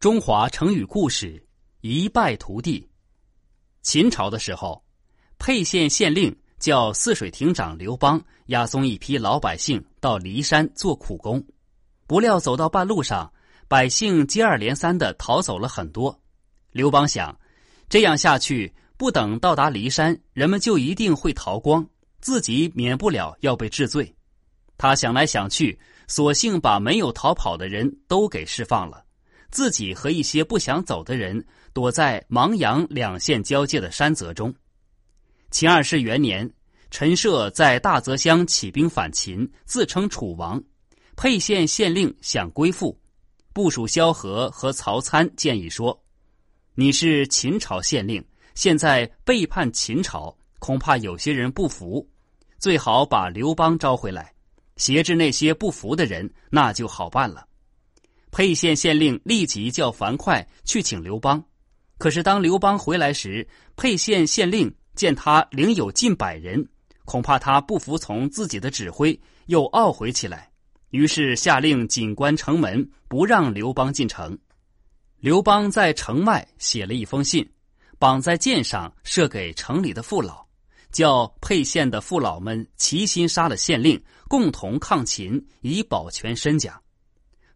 中华成语故事：一败涂地。秦朝的时候，沛县县令叫泗水亭长刘邦押送一批老百姓到骊山做苦工，不料走到半路上，百姓接二连三的逃走了很多。刘邦想，这样下去，不等到达骊山，人们就一定会逃光，自己免不了要被治罪。他想来想去，索性把没有逃跑的人都给释放了。自己和一些不想走的人躲在芒阳两县交界的山泽中。秦二世元年，陈涉在大泽乡起兵反秦，自称楚王。沛县县令想归附，部署萧何和曹参建议说：“你是秦朝县令，现在背叛秦朝，恐怕有些人不服。最好把刘邦招回来，挟制那些不服的人，那就好办了。”沛县县令立即叫樊哙去请刘邦，可是当刘邦回来时，沛县县令见他领有近百人，恐怕他不服从自己的指挥，又懊悔起来，于是下令紧关城门，不让刘邦进城。刘邦在城外写了一封信，绑在箭上，射给城里的父老，叫沛县的父老们齐心杀了县令，共同抗秦，以保全身家。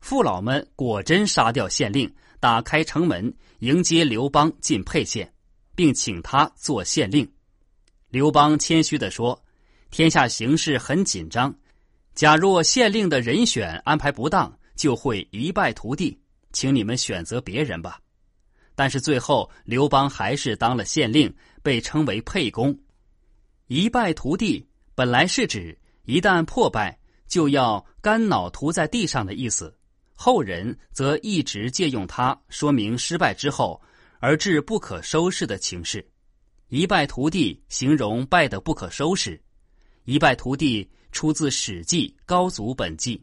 父老们果真杀掉县令，打开城门迎接刘邦进沛县，并请他做县令。刘邦谦虚地说：“天下形势很紧张，假若县令的人选安排不当，就会一败涂地，请你们选择别人吧。”但是最后，刘邦还是当了县令，被称为沛公。一败涂地本来是指一旦破败，就要肝脑涂在地上的意思。后人则一直借用它说明失败之后而至不可收拾的情势，一败涂地形容败得不可收拾。一败涂地出自《史记·高祖本纪》。